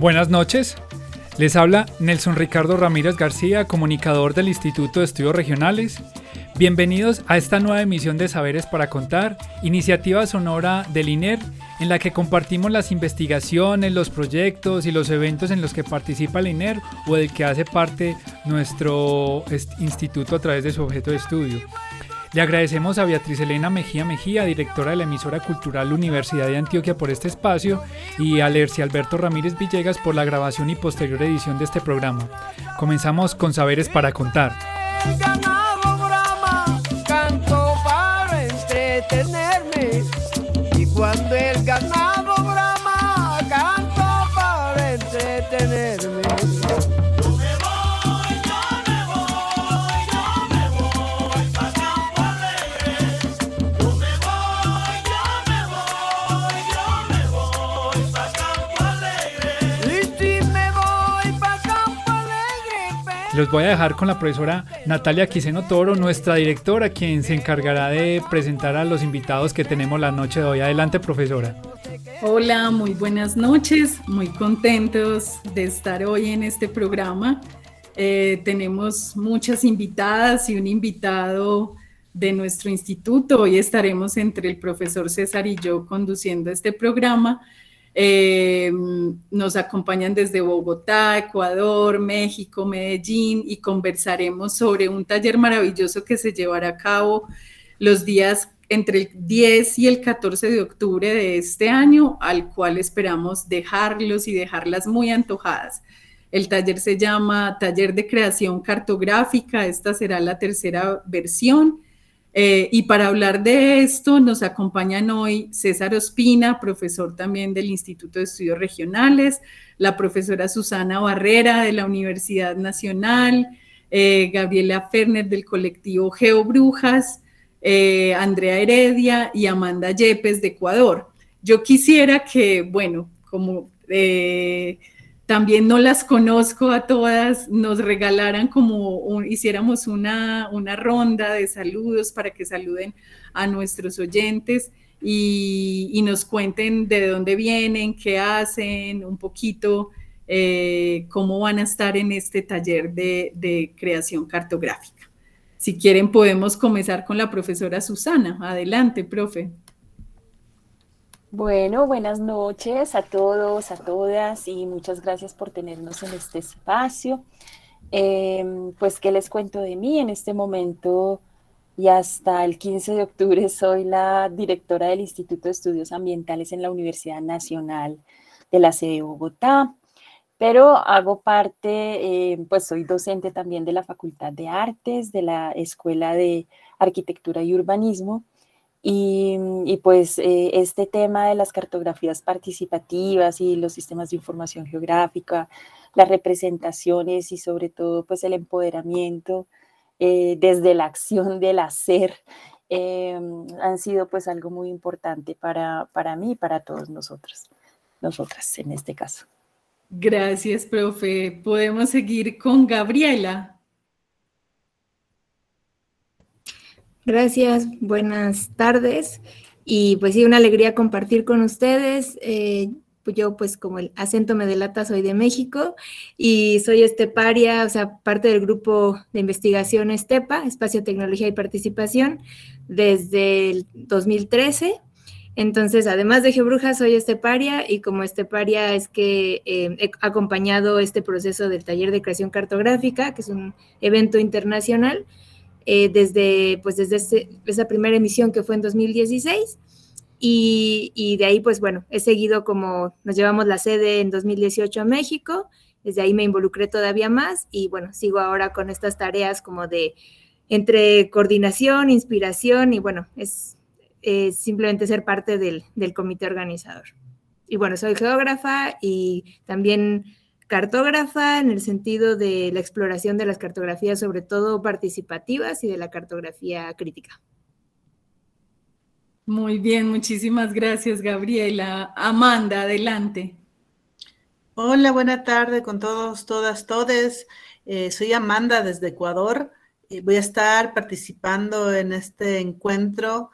Buenas noches. Les habla Nelson Ricardo Ramírez García, comunicador del Instituto de Estudios Regionales. Bienvenidos a esta nueva emisión de Saberes para Contar, iniciativa sonora del INER, en la que compartimos las investigaciones, los proyectos y los eventos en los que participa el INER o del que hace parte nuestro instituto a través de su objeto de estudio. Le agradecemos a Beatriz Elena Mejía Mejía, directora de la emisora cultural Universidad de Antioquia, por este espacio y a Lercia Alberto Ramírez Villegas por la grabación y posterior edición de este programa. Comenzamos con Saberes para Contar. y cuando el ganado Los voy a dejar con la profesora Natalia Quiseno Toro, nuestra directora, quien se encargará de presentar a los invitados que tenemos la noche de hoy. Adelante, profesora. Hola, muy buenas noches, muy contentos de estar hoy en este programa. Eh, tenemos muchas invitadas y un invitado de nuestro instituto. Hoy estaremos entre el profesor César y yo conduciendo este programa eh, nos acompañan desde Bogotá, Ecuador, México, Medellín y conversaremos sobre un taller maravilloso que se llevará a cabo los días entre el 10 y el 14 de octubre de este año, al cual esperamos dejarlos y dejarlas muy antojadas. El taller se llama Taller de Creación Cartográfica, esta será la tercera versión eh, y para hablar de esto nos acompañan hoy César Ospina, profesor también del Instituto de Estudios Regionales, la profesora Susana Barrera de la Universidad Nacional, eh, Gabriela Ferner del colectivo GeoBrujas, eh, Andrea Heredia y Amanda Yepes de Ecuador. Yo quisiera que, bueno, como también no las conozco a todas, nos regalaran como hiciéramos una, ronda de saludos para que saluden a nuestros oyentes y, nos cuenten de dónde vienen, qué hacen, un poquito eh, cómo van a estar en este taller de, de creación cartográfica. Si quieren, podemos comenzar con la profesora Susana. Adelante, profe. Bueno, buenas noches a todos, a todas y muchas gracias por tenernos en este espacio. Em, pues, ¿qué les cuento de mí? En este momento y hasta el 15 de octubre soy la directora del Instituto de Estudios Ambientales en la Universidad Nacional de la sede de Bogotá, pero hago parte, em, pues soy docente también de la Facultad de Artes, de la Escuela de Arquitectura y Urbanismo y, pues eh, este tema de las cartografías participativas y los sistemas de información geográfica, las representaciones y sobre todo pues el empoderamiento eh, desde la acción del hacer eh, han sido pues algo muy importante para, para mí y para todos nosotros, nosotras en este caso. Gracias, profe. Podemos seguir con Gabriela. Gracias, buenas tardes. Y pues sí, una alegría compartir con ustedes. Eh, yo pues como el acento me delata, soy de México y soy esteparia, o sea, parte del grupo de investigación ESTEPA, Espacio, Tecnología y Participación, desde el 2013. Entonces, además de Gebruja, soy esteparia y como esteparia es que eh, he acompañado este proceso del taller de creación cartográfica, que es un evento internacional, eh, desde, pues, desde esa primera emisión que fue en 2016. Y, de ahí, pues bueno, he seguido como nos llevamos la sede en 2018 a México, desde ahí me involucré todavía más y bueno, sigo ahora con estas tareas como de entre coordinación, inspiración y bueno, es simplemente ser parte del, comité organizador. Y bueno, soy geógrafa y también cartógrafa en el sentido de la exploración de las cartografías, sobre todo participativas y de la cartografía crítica. Muy bien, muchísimas gracias, Gabriela. Amanda, adelante. Hola, buena tarde con todos, todas, todes. Eh, soy Amanda desde Ecuador. Eh, voy a estar participando en este encuentro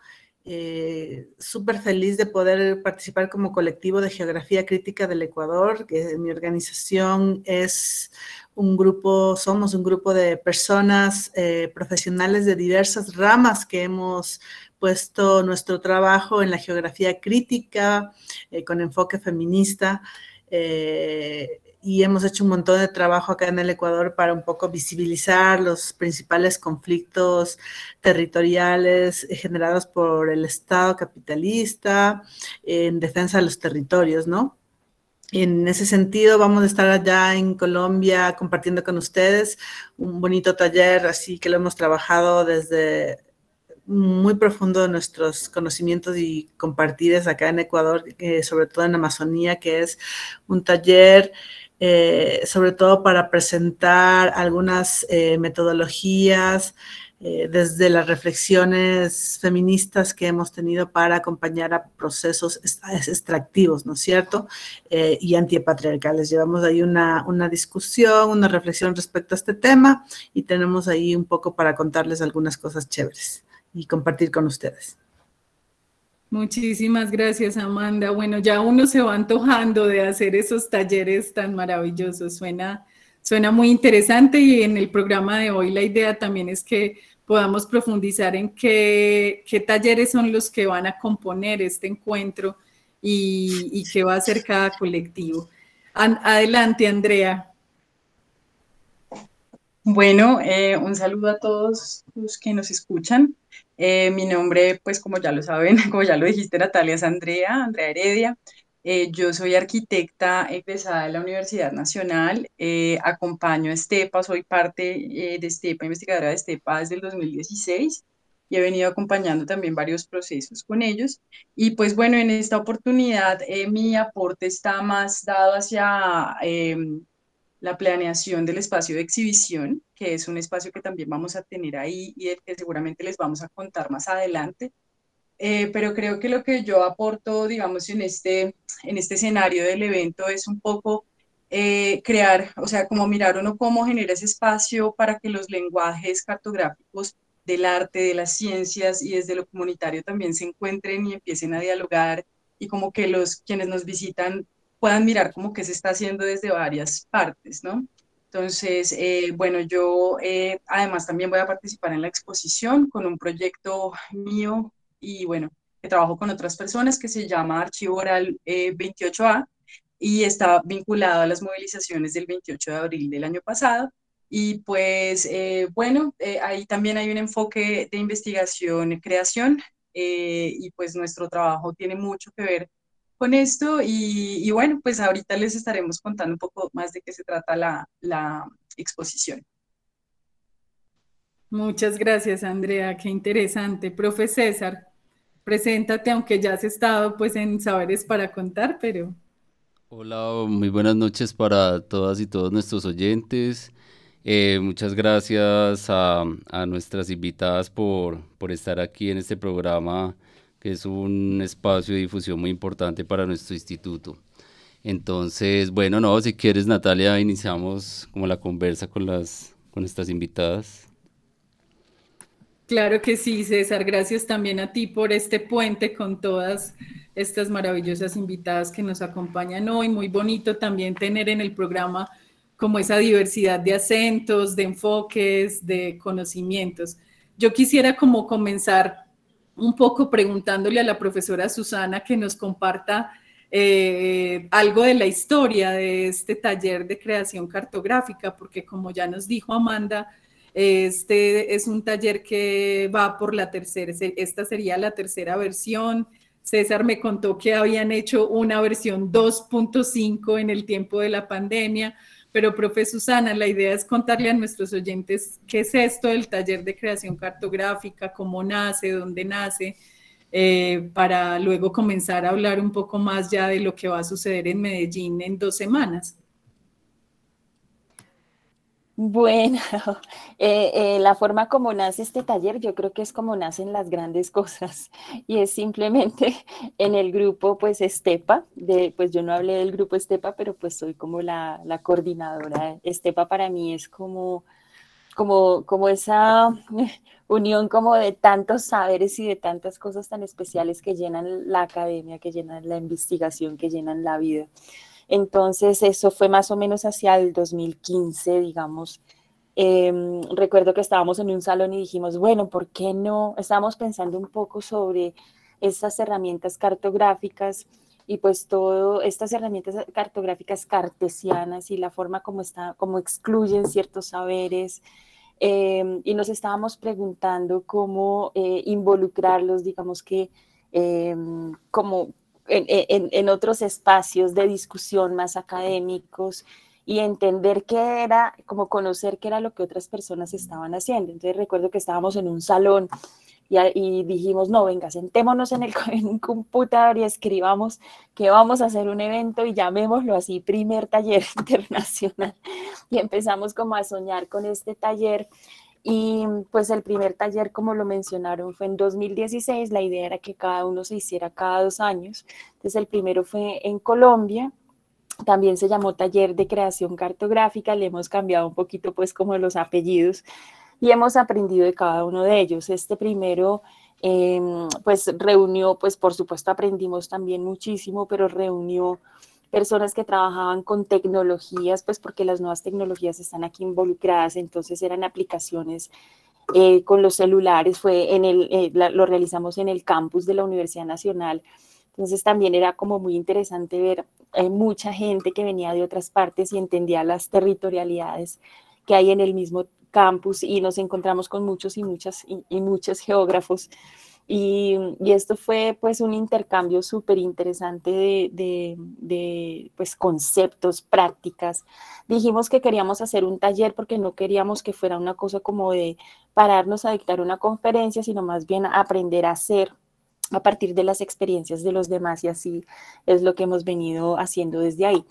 eh, súper feliz de poder participar como colectivo de geografía crítica del Ecuador, que mi organización es un grupo, somos un grupo de personas eh, profesionales de diversas ramas que hemos puesto nuestro trabajo en la geografía crítica eh, con enfoque feminista y hemos hecho un montón de trabajo acá en el Ecuador para un poco visibilizar los principales conflictos territoriales generados por el Estado capitalista en defensa de los territorios, ¿no? En ese sentido, vamos a estar allá en Colombia compartiendo con ustedes un bonito taller, así que lo hemos trabajado desde muy profundo nuestros conocimientos y compartir acá en Ecuador, eh, sobre todo en Amazonía, que es un taller eh, sobre todo para presentar algunas eh, metodologías eh, desde las reflexiones feministas que hemos tenido para acompañar a procesos extractivos, ¿no es cierto? y antipatriarcales. Llevamos ahí una, una discusión, una reflexión respecto a este tema y tenemos ahí un poco para contarles algunas cosas chéveres y compartir con ustedes. Muchísimas gracias, Amanda. Bueno, ya uno se va antojando de hacer esos talleres tan maravillosos. Suena, suena muy interesante y en el programa de hoy la idea también es que podamos profundizar en qué, talleres son los que van a componer este encuentro y qué va a hacer cada colectivo. adelante, Andrea. Bueno, eh, un saludo a todos los que nos escuchan. Eh, mi nombre, pues como ya lo saben, como ya lo dijiste, Natalia, es Andrea, Andrea Heredia. Eh, yo soy arquitecta egresada de la Universidad Nacional, eh, acompaño a Estepa, soy parte de Estepa, investigadora de Estepa desde el 2016 y he venido acompañando también varios procesos con ellos. Y pues bueno, en esta oportunidad mi aporte está más dado hacia em, la planeación del espacio de exhibición, que es un espacio que también vamos a tener ahí y del que seguramente les vamos a contar más adelante. Eh, pero creo que lo que yo aporto, digamos, en este, en este escenario del evento es un poco eh, crear, o sea, como mirar uno cómo genera ese espacio para que los lenguajes cartográficos del arte, de las ciencias y desde lo comunitario también se encuentren y empiecen a dialogar y como que los quienes nos visitan puedan mirar como que se está haciendo desde varias partes, ¿no? Entonces, eh, bueno, yo eh, además también voy a participar en la exposición con un proyecto mío y bueno, que trabajo con otras personas que se llama Archivo Oral 28A eh, y está vinculado a las movilizaciones del 28 de abril del año pasado. Y pues, bueno, ahí también hay un enfoque de investigación y creación y pues nuestro trabajo tiene mucho que ver con esto y, bueno, pues ahorita les estaremos contando un poco más de qué se trata la, la exposición. Muchas gracias, Andrea, qué interesante. Profe César, preséntate, aunque ya has estado pues en Saberes para Contar, pero... Hola, muy buenas noches para todas y todos nuestros oyentes. Eh, muchas gracias a, a, nuestras invitadas por, por estar aquí en este programa es un espacio de difusión muy importante para nuestro instituto. Entonces, bueno, no, si quieres, Natalia, iniciamos como la conversa con las con estas invitadas. Claro que sí, César. Gracias también a ti por este puente con todas estas maravillosas invitadas que nos acompañan hoy. Muy bonito también tener en el programa como esa diversidad de acentos, de enfoques, de conocimientos. Yo quisiera como comenzar un poco preguntándole a la profesora Susana que nos comparta eh, algo de la historia de este taller de creación cartográfica, porque como ya nos dijo Amanda, este es un taller que va por la tercera, esta sería la tercera versión. César me contó que habían hecho una versión 2.5 en el tiempo de la pandemia, pero profe Susana, la idea es contarle a nuestros oyentes qué es esto del taller de creación cartográfica, cómo nace, dónde nace, eh, para luego comenzar a hablar un poco más ya de lo que va a suceder en Medellín en dos semanas. Bueno, eh, eh, la forma como nace este taller, yo creo que es como nacen las grandes cosas y es simplemente en el grupo, pues Estepa, de, pues yo no hablé del grupo Estepa, pero pues soy como la, la coordinadora. Estepa para mí es como, como, como esa unión como de tantos saberes y de tantas cosas tan especiales que llenan la academia, que llenan la investigación, que llenan la vida. Entonces, eso fue más o menos hacia el 2015, digamos. Em, recuerdo que estábamos en un salón y dijimos, bueno, ¿por qué no? Estábamos pensando un poco sobre esas herramientas cartográficas y pues todo estas herramientas cartográficas cartesianas y la forma como está, como excluyen ciertos saberes. Em, y nos estábamos preguntando cómo eh, involucrarlos, digamos que em, como en, otros espacios de discusión más académicos y entender qué era, como conocer qué era lo que otras personas estaban haciendo. Entonces recuerdo que estábamos en un salón y, dijimos, no, venga, sentémonos en, el, en un computador y escribamos que vamos a hacer un evento y llamémoslo así, primer taller internacional. Y empezamos como a soñar con este taller y pues el primer taller, como lo mencionaron, fue en 2016. La idea era que cada uno se hiciera cada dos años. Entonces el primero fue en Colombia. También se llamó Taller de Creación Cartográfica. Le hemos cambiado un poquito pues como los apellidos y hemos aprendido de cada uno de ellos. Este primero em, pues reunió, pues por supuesto aprendimos también muchísimo, pero reunió personas que trabajaban con tecnologías, pues porque las nuevas tecnologías están aquí involucradas, entonces eran aplicaciones eh, con los celulares, fue en el, eh, lo realizamos en el campus de la Universidad Nacional, entonces también era como muy interesante ver hay mucha gente que venía de otras partes y entendía las territorialidades que hay en el mismo campus y nos encontramos con muchos y muchas y muchos geógrafos y, esto fue pues un intercambio súper interesante de, de, pues, conceptos, prácticas. Dijimos que queríamos hacer un taller porque no queríamos que fuera una cosa como de pararnos a dictar una conferencia, sino más bien aprender a hacer a partir de las experiencias de los demás y así es lo que hemos venido haciendo desde ahí.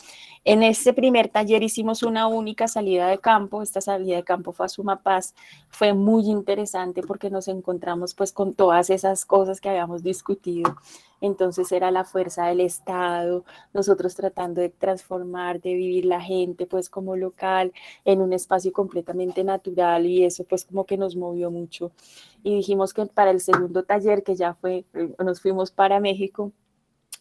En ese primer taller hicimos una única salida de campo, esta salida de campo fue a Sumapaz, fue muy interesante porque nos encontramos pues con todas esas cosas que habíamos discutido. Entonces era la fuerza del Estado, nosotros tratando de transformar, de vivir la gente pues como local en un espacio completamente natural y eso pues como que nos movió mucho. Y dijimos que para el segundo taller, que ya fue, eh, nos fuimos para México,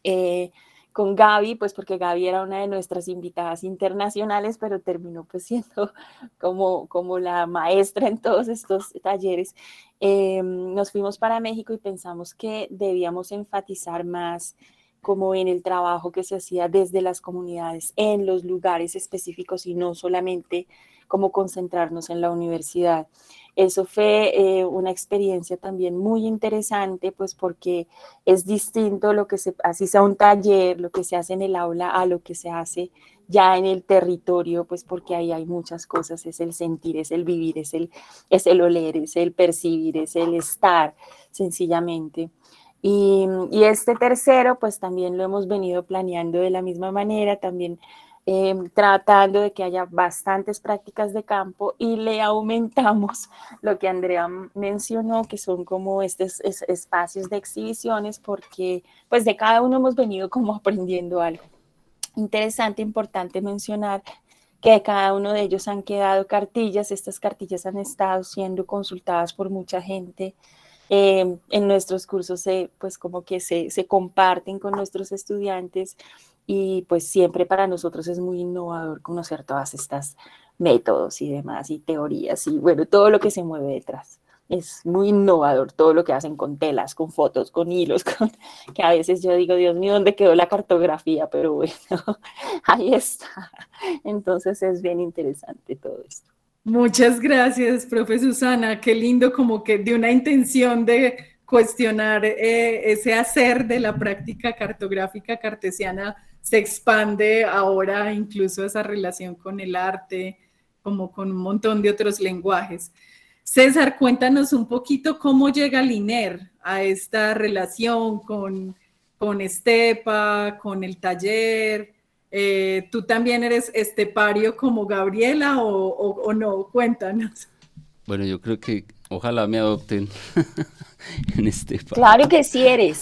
eh, con Gaby, pues porque Gaby era una de nuestras invitadas internacionales, pero terminó pues siendo como, como la maestra en todos estos talleres. Em, nos fuimos para México y pensamos que debíamos enfatizar más como en el trabajo que se hacía desde las comunidades, en los lugares específicos y no solamente como concentrarnos en la universidad. Eso fue eh, una experiencia también muy interesante, pues porque es distinto lo que se, así sea un taller, lo que se hace en el aula a lo que se hace ya en el territorio, pues porque ahí hay muchas cosas, es el sentir, es el vivir, es el, es el oler, es el percibir, es el estar, sencillamente. Y, y este tercero, pues también lo hemos venido planeando de la misma manera, también Em, tratando de que haya bastantes prácticas de campo y le aumentamos lo que Andrea mencionó, que son como estos espacios de exhibiciones, porque pues de cada uno hemos venido como aprendiendo algo. Interesante, importante mencionar que de cada uno de ellos han quedado cartillas, estas cartillas han estado siendo consultadas por mucha gente. Em, en nuestros cursos se, pues como que se, se comparten con nuestros estudiantes y pues siempre para nosotros es muy innovador conocer todas estas métodos y demás y teorías y bueno, todo lo que se mueve detrás. es muy innovador todo lo que hacen con telas, con fotos, con hilos, con, que a veces yo digo, Dios mío, ¿dónde quedó la cartografía? Pero bueno, ahí está. Entonces es bien interesante todo esto. Muchas gracias, profe Susana. Qué lindo como que de una intención de cuestionar eh, ese hacer de la práctica cartográfica cartesiana se expande ahora incluso esa relación con el arte, como con un montón de otros lenguajes. César, cuéntanos un poquito cómo llega Liner a esta relación con, con Estepa, con el taller. Eh, ¿Tú también eres estepario como Gabriela o, no? Cuéntanos. Bueno, yo creo que ojalá me adopten en Estepa. Claro que sí eres.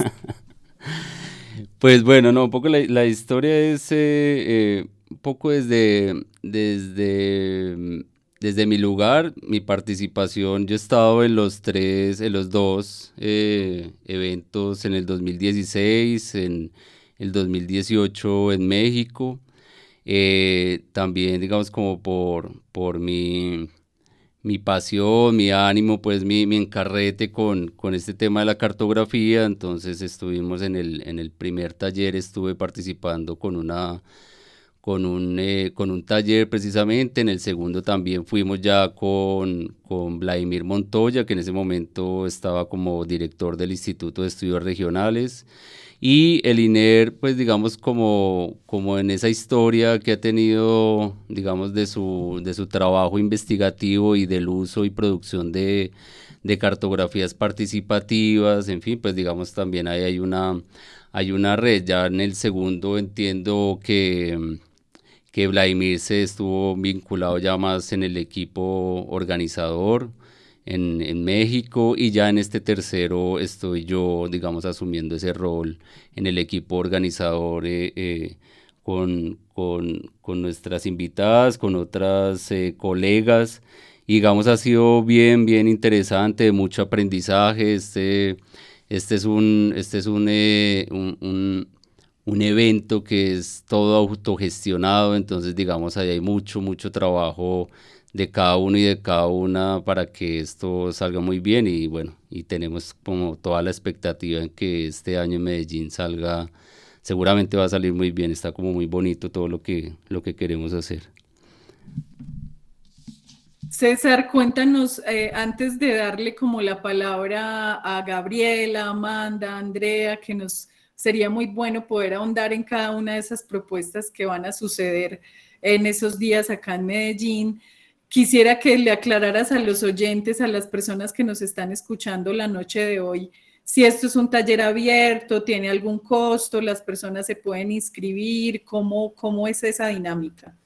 pues bueno, no, un poco la, historia es eh, eh, un poco desde, desde desde mi lugar, mi participación, yo he estado en los tres, en los dos eh, eventos en el 2016, en el 2018 en México. También, digamos, como por, por mi, mi pasión, mi ánimo, pues mi, mi encarrete con, con, este tema de la cartografía. Entonces estuvimos en el, en el primer taller, estuve participando con una con un, eh, con un taller precisamente, en el segundo también fuimos ya con, con Vladimir Montoya, que en ese momento estaba como director del Instituto de Estudios Regionales, y el INER, pues digamos como, como en esa historia que ha tenido, digamos, de su, de su trabajo investigativo y del uso y producción de, cartografías participativas, en fin, pues digamos también ahí hay una, hay una red, ya en el segundo entiendo que que Vladimir se estuvo vinculado ya más en el equipo organizador en, México y ya en este tercero estoy yo, digamos, asumiendo ese rol en el equipo organizador eh, eh, con, con, con, nuestras invitadas, con otras eh, colegas. Y digamos, ha sido bien, bien interesante, mucho aprendizaje. Este, este es un, este es un, un un evento que es todo autogestionado, entonces digamos ahí hay mucho, mucho trabajo de cada uno y de cada una para que esto salga muy bien y bueno, y tenemos como toda la expectativa en que este año en Medellín salga, seguramente va a salir muy bien, está como muy bonito todo lo que, lo que queremos hacer. César, cuéntanos, eh, antes de darle como la palabra a Gabriela, Amanda, Andrea, que nos sería muy bueno poder ahondar en cada una de esas propuestas que van a suceder en esos días acá en Medellín. Quisiera que le aclararas a los oyentes, a las personas que nos están escuchando la noche de hoy, si esto es un taller abierto, tiene algún costo, las personas se pueden inscribir, ¿cómo, cómo es esa dinámica?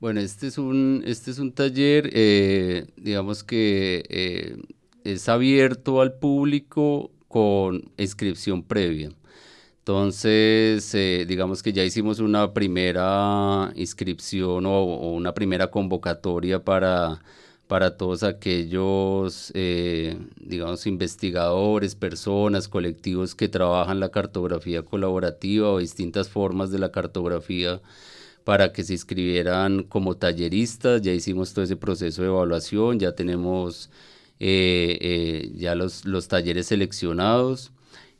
Bueno, este es un, este es un taller, eh, digamos que eh, es abierto al público con inscripción previa. Entonces, eh, digamos que ya hicimos una primera inscripción o, una primera convocatoria para, para todos aquellos, eh, digamos, investigadores, personas, colectivos que trabajan la cartografía colaborativa o distintas formas de la cartografía para que se inscribieran como talleristas. Ya hicimos todo ese proceso de evaluación, ya tenemos eh, ya los, los talleres seleccionados.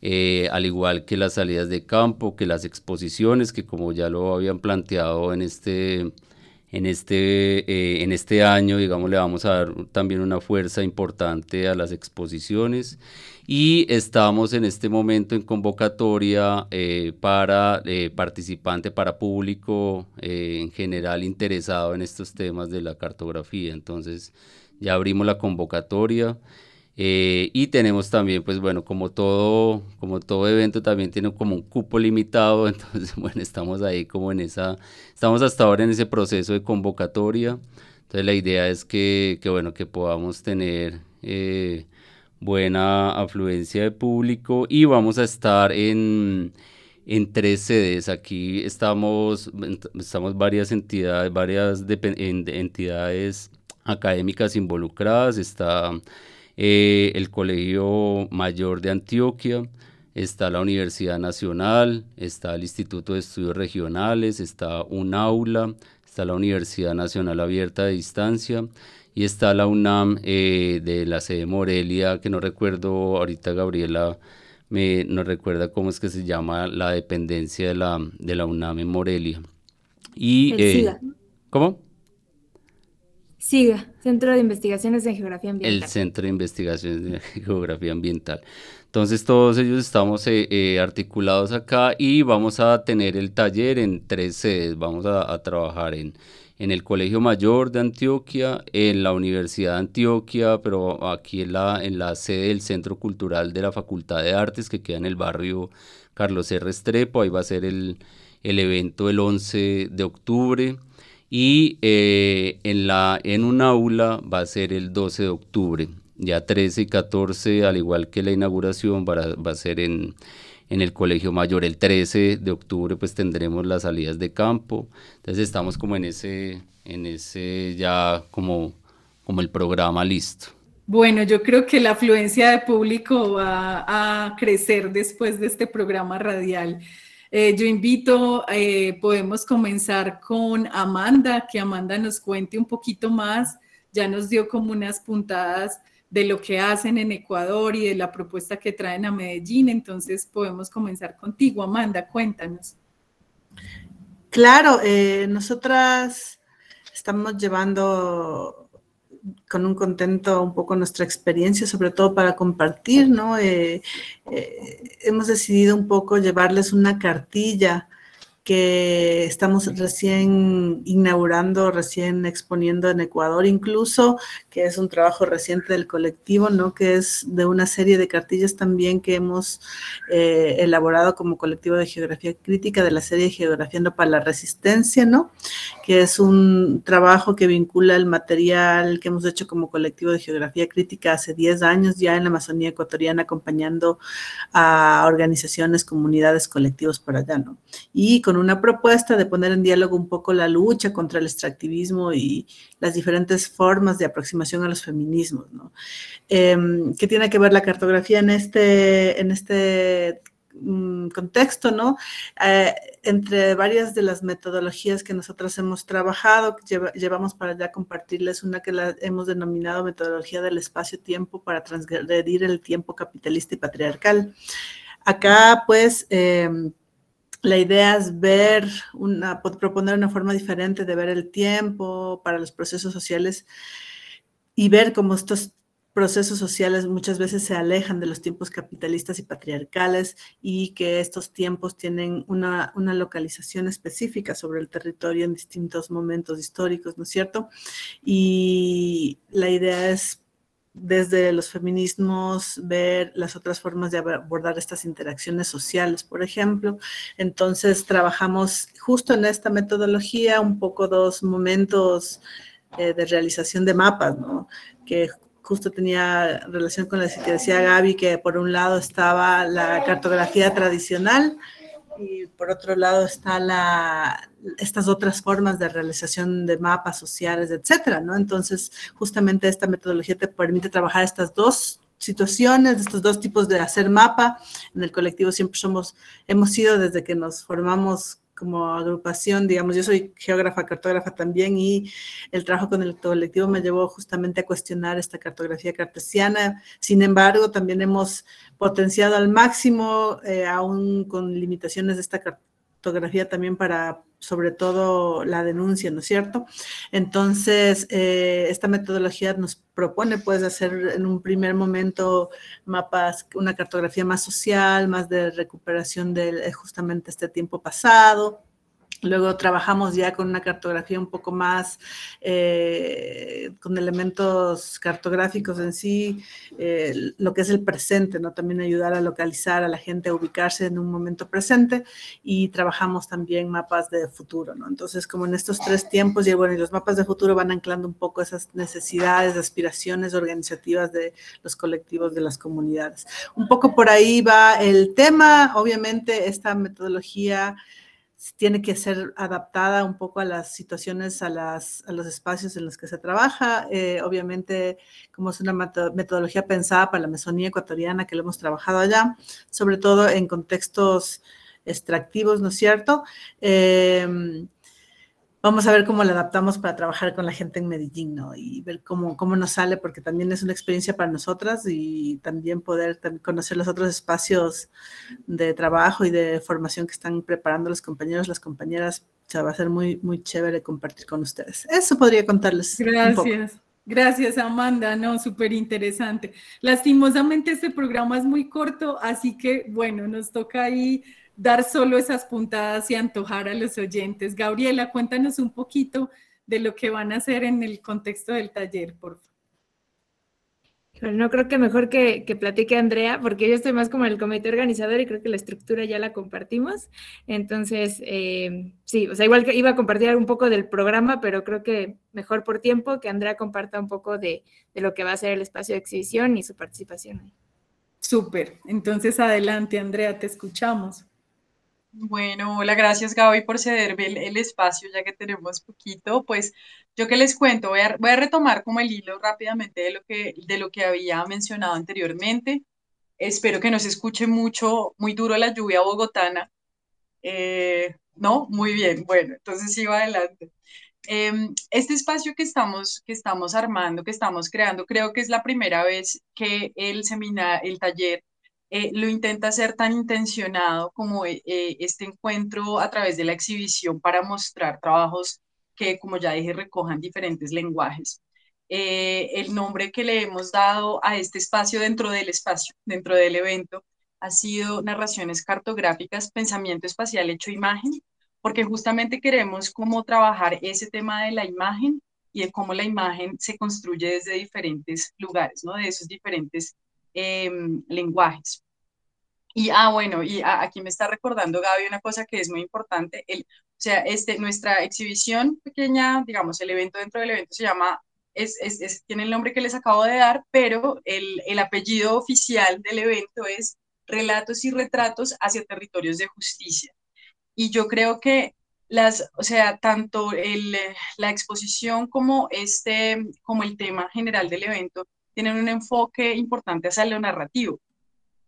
Eh, al igual que las salidas de campo, que las exposiciones, que como ya lo habían planteado en este, en este, eh, en este año, digamos, le vamos a dar también una fuerza importante a las exposiciones. Y estamos en este momento en convocatoria eh, para participante, para público en general interesado en estos temas de la cartografía. Entonces, ya abrimos la convocatoria. Eh, y tenemos también, pues bueno, como todo, como todo evento también tiene como un cupo limitado, entonces bueno, estamos ahí como en esa, estamos hasta ahora en ese proceso de convocatoria, entonces la idea es que, que bueno, que podamos tener eh, buena afluencia de público y vamos a estar en, en tres sedes, aquí estamos, estamos varias entidades, varias entidades académicas involucradas, está eh, el Colegio Mayor de Antioquia, está la Universidad Nacional, está el Instituto de Estudios Regionales, está un aula, está la Universidad Nacional Abierta de Distancia y está la UNAM eh, de la sede Morelia, que no recuerdo, ahorita Gabriela me no recuerda cómo es que se llama la dependencia de la, de la UNAM en Morelia. Y, eh, ¿Cómo? SIGA, Centro de Investigaciones en Geografía Ambiental. El Centro de Investigaciones en Geografía Ambiental. Entonces todos ellos estamos eh, articulados acá y vamos a tener el taller en tres sedes. Vamos a trabajar en en el Colegio Mayor de Antioquia, en la Universidad de Antioquia, pero aquí en la, en la sede del Centro Cultural de la Facultad de Artes, que queda en el barrio Carlos R. Estrepo, ahí va a ser el, evento el 11 de octubre. Y eh, en, la, en un aula va a ser el 12 de octubre. Ya 13 y 14, al igual que la inauguración, va va a ser en, en el Colegio Mayor. El 13 de octubre pues tendremos las salidas de campo. Entonces estamos como en ese, en ese ya como, como el programa listo. Bueno, yo creo que la afluencia de público va a crecer después de este programa radial. Eh, yo invito, eh, podemos comenzar con Amanda, que Amanda nos cuente un poquito más. Ya nos dio como unas puntadas de lo que hacen en Ecuador y de la propuesta que traen a Medellín. Entonces podemos comenzar contigo, Amanda, cuéntanos. Claro, eh, nosotras estamos llevando con un contento un poco nuestra experiencia, sobre todo para compartir, ¿no? Eh, eh, hemos decidido un poco llevarles una cartilla que estamos recién inaugurando, recién exponiendo en Ecuador, incluso, que es un trabajo reciente del colectivo, ¿no? Que es de una serie de cartillas también que hemos eh, elaborado como colectivo de geografía crítica de la serie Geografiando para la Resistencia, ¿no? Que es un trabajo que vincula el material que hemos hecho como colectivo de geografía crítica hace 10 años ya en la Amazonía ecuatoriana, acompañando a organizaciones, comunidades, colectivos por allá, ¿no? Y una propuesta de poner en diálogo un poco la lucha contra el extractivismo y las diferentes formas de aproximación a los feminismos. ¿no? Em, ¿Qué tiene que ver la cartografía en este, en este mm, contexto? ¿no? Eh, entre varias de las metodologías que nosotros hemos trabajado, llevamos para ya compartirles una que la hemos denominado metodología del espacio-tiempo para transgredir el tiempo capitalista y patriarcal. Acá, pues, em, la idea es ver, una, proponer una forma diferente de ver el tiempo para los procesos sociales y ver cómo estos procesos sociales muchas veces se alejan de los tiempos capitalistas y patriarcales y que estos tiempos tienen una, una localización específica sobre el territorio en distintos momentos históricos, ¿no es cierto? Y la idea es desde los feminismos ver las otras formas de abordar estas interacciones sociales, por ejemplo. Entonces, trabajamos justo en esta metodología un poco dos momentos eh, de realización de mapas. Que justo tenía relación con lo que decía Gaby, que por un lado estaba la cartografía tradicional, y por otro lado está la, estas otras formas de realización de mapas sociales, etcétera, ¿no? Entonces, justamente esta metodología te permite trabajar estas dos situaciones, estos dos tipos de hacer mapa. En el colectivo siempre somos, hemos sido desde que nos formamos como agrupación, digamos, yo soy geógrafa, cartógrafa también y el trabajo con el colectivo me llevó justamente a cuestionar esta cartografía cartesiana. Sin embargo, también hemos potenciado al máximo, eh, aún con limitaciones de esta cartografía también para sobre todo la denuncia, ¿no es cierto? Entonces, eh, esta metodología nos propone, pues, hacer en un primer momento mapas, una cartografía más social, más de recuperación de eh, justamente este tiempo pasado, Luego trabajamos ya con una cartografía un poco más, eh, con elementos cartográficos en sí, eh, lo que es el presente, ¿no? También ayudar a localizar a la gente, a ubicarse en un momento presente y trabajamos también mapas de futuro, ¿no? Entonces, como en estos tres tiempos, y bueno, y los mapas de futuro van anclando un poco esas necesidades, aspiraciones organizativas de los colectivos, de las comunidades. Un poco por ahí va el tema, obviamente esta metodología tiene que ser adaptada un poco a las situaciones, a, las, a los espacios en los que se trabaja. Eh, obviamente, como es una metodología pensada para la mesonía ecuatoriana que lo hemos trabajado allá, sobre todo en contextos extractivos, ¿no es cierto? Eh, vamos a ver cómo lo adaptamos para trabajar con la gente en Medellín, ¿no? Y ver cómo, cómo nos sale, porque también es una experiencia para nosotras y también poder conocer los otros espacios de trabajo y de formación que están preparando los compañeros, las compañeras. O sea, va a ser muy, muy chévere compartir con ustedes. Eso podría contarles. Gracias. Gracias, Amanda. No, súper interesante. Lastimosamente este programa es muy corto, así que bueno, nos toca ahí dar solo esas puntadas y antojar a los oyentes. Gabriela, cuéntanos un poquito de lo que van a hacer en el contexto del taller, por favor. No creo que mejor que, que, platique Andrea, porque yo estoy más como en el comité organizador y creo que la estructura ya la compartimos. Entonces, eh, sí, o sea, igual que iba a compartir un poco del programa, pero creo que mejor por tiempo que Andrea comparta un poco de, de lo que va a ser el espacio de exhibición y su participación. Súper. Entonces, adelante, Andrea, te escuchamos. Bueno, hola, gracias Gaby por cederme el, espacio ya que tenemos poquito. Pues yo que les cuento, voy a, retomar como el hilo rápidamente de lo, que, había mencionado anteriormente. Espero que no se escuche mucho, muy duro la lluvia bogotana. Eh, no, muy bien, bueno, entonces sigo adelante. Em, este espacio que estamos, que estamos armando, que estamos creando, creo que es la primera vez que el seminario, el taller eh, lo intenta hacer tan intencionado como eh, eh, este encuentro a través de la exhibición para mostrar trabajos que, como ya dije, recojan diferentes lenguajes. el nombre que le hemos dado a este espacio dentro del espacio, dentro del evento, ha sido Narraciones Cartográficas, Pensamiento Espacial Hecho Imagen, porque justamente queremos cómo trabajar ese tema de la imagen y de cómo la imagen se construye desde diferentes lugares, ¿no? De esos diferentes Em, lenguajes. Y, ah, bueno, y aquí me está recordando Gaby una cosa que es muy importante. El, o sea, este, nuestra exhibición pequeña, digamos, el evento dentro del evento se llama, es, es, tiene el nombre que les acabo de dar, pero el, el apellido oficial del evento es Relatos y Retratos hacia Territorios de Justicia. Y yo creo que las, o sea, tanto el, la exposición como, este, como el tema general del evento tienen un enfoque importante hacia lo narrativo.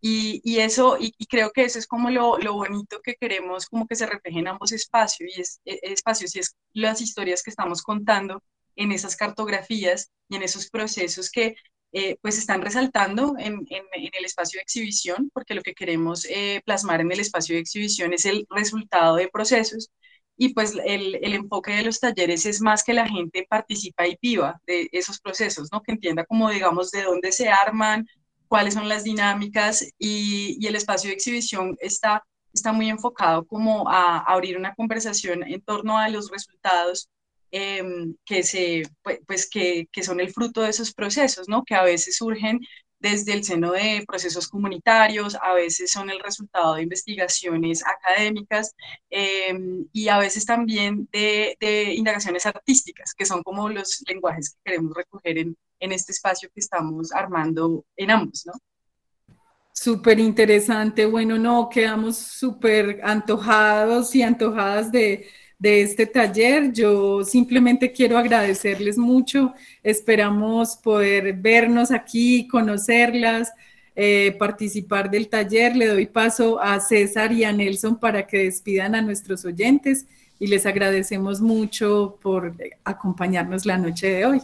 Y, y eso, y, creo que eso es como lo, lo, bonito que queremos, como que se refleje en ambos espacios, y es, e, espacios, y es las historias que estamos contando en esas cartografías y en esos procesos que eh, pues están resaltando en, en, el espacio de exhibición, porque lo que queremos eh, plasmar en el espacio de exhibición es el resultado de procesos y pues el, el, enfoque de los talleres es más que la gente participa y viva de esos procesos, ¿no? Que entienda como, digamos, de dónde se arman, cuáles son las dinámicas y, y el espacio de exhibición está, está muy enfocado como a, abrir una conversación en torno a los resultados em, que, se, pues, que, que son el fruto de esos procesos, ¿no? Que a veces surgen desde el seno de procesos comunitarios, a veces son el resultado de investigaciones académicas em, y a veces también de, indagaciones artísticas, que son como los lenguajes que queremos recoger en, en este espacio que estamos armando en ambos, ¿no? Súper interesante. Bueno, no, quedamos súper antojados y antojadas de, de este taller. Yo simplemente quiero agradecerles mucho. Esperamos poder vernos aquí, conocerlas, eh, participar del taller. Le doy paso a César y a Nelson para que despidan a nuestros oyentes y les agradecemos mucho por acompañarnos la noche de hoy.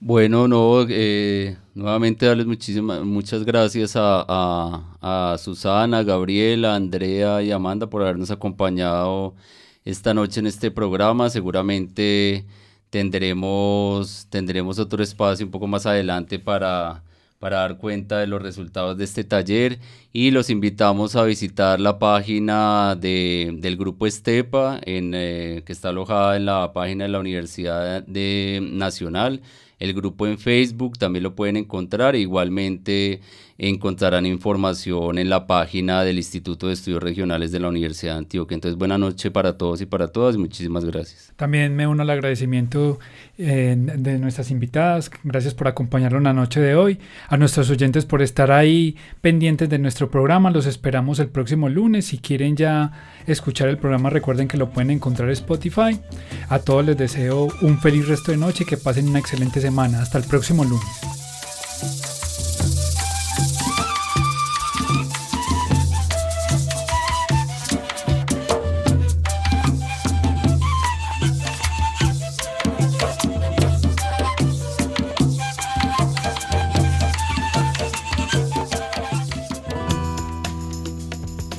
Bueno, no, eh, nuevamente darles muchísimas, muchas gracias a, a, a Susana, Gabriela, Andrea y Amanda por habernos acompañado esta noche en este programa. Seguramente tendremos, tendremos otro espacio un poco más adelante para, para dar cuenta de los resultados de este taller y los invitamos a visitar la página de, del grupo Estepa en, eh, que está alojada en la página de la Universidad Nacional el grupo en Facebook, también lo pueden encontrar. Igualmente encontrarán información en la página del Instituto de Estudios Regionales de la Universidad de Antioquia. Entonces, buena noche para todos y para todas muchísimas gracias. También me uno al agradecimiento eh, de nuestras invitadas. Gracias por acompañarnos la noche de hoy. A nuestros oyentes por estar ahí pendientes de nuestro programa. Los esperamos el próximo lunes. Si quieren ya escuchar el programa, recuerden que lo pueden encontrar en Spotify. A todos les deseo un feliz resto de noche y que pasen una excelente semana. Hasta el próximo lunes.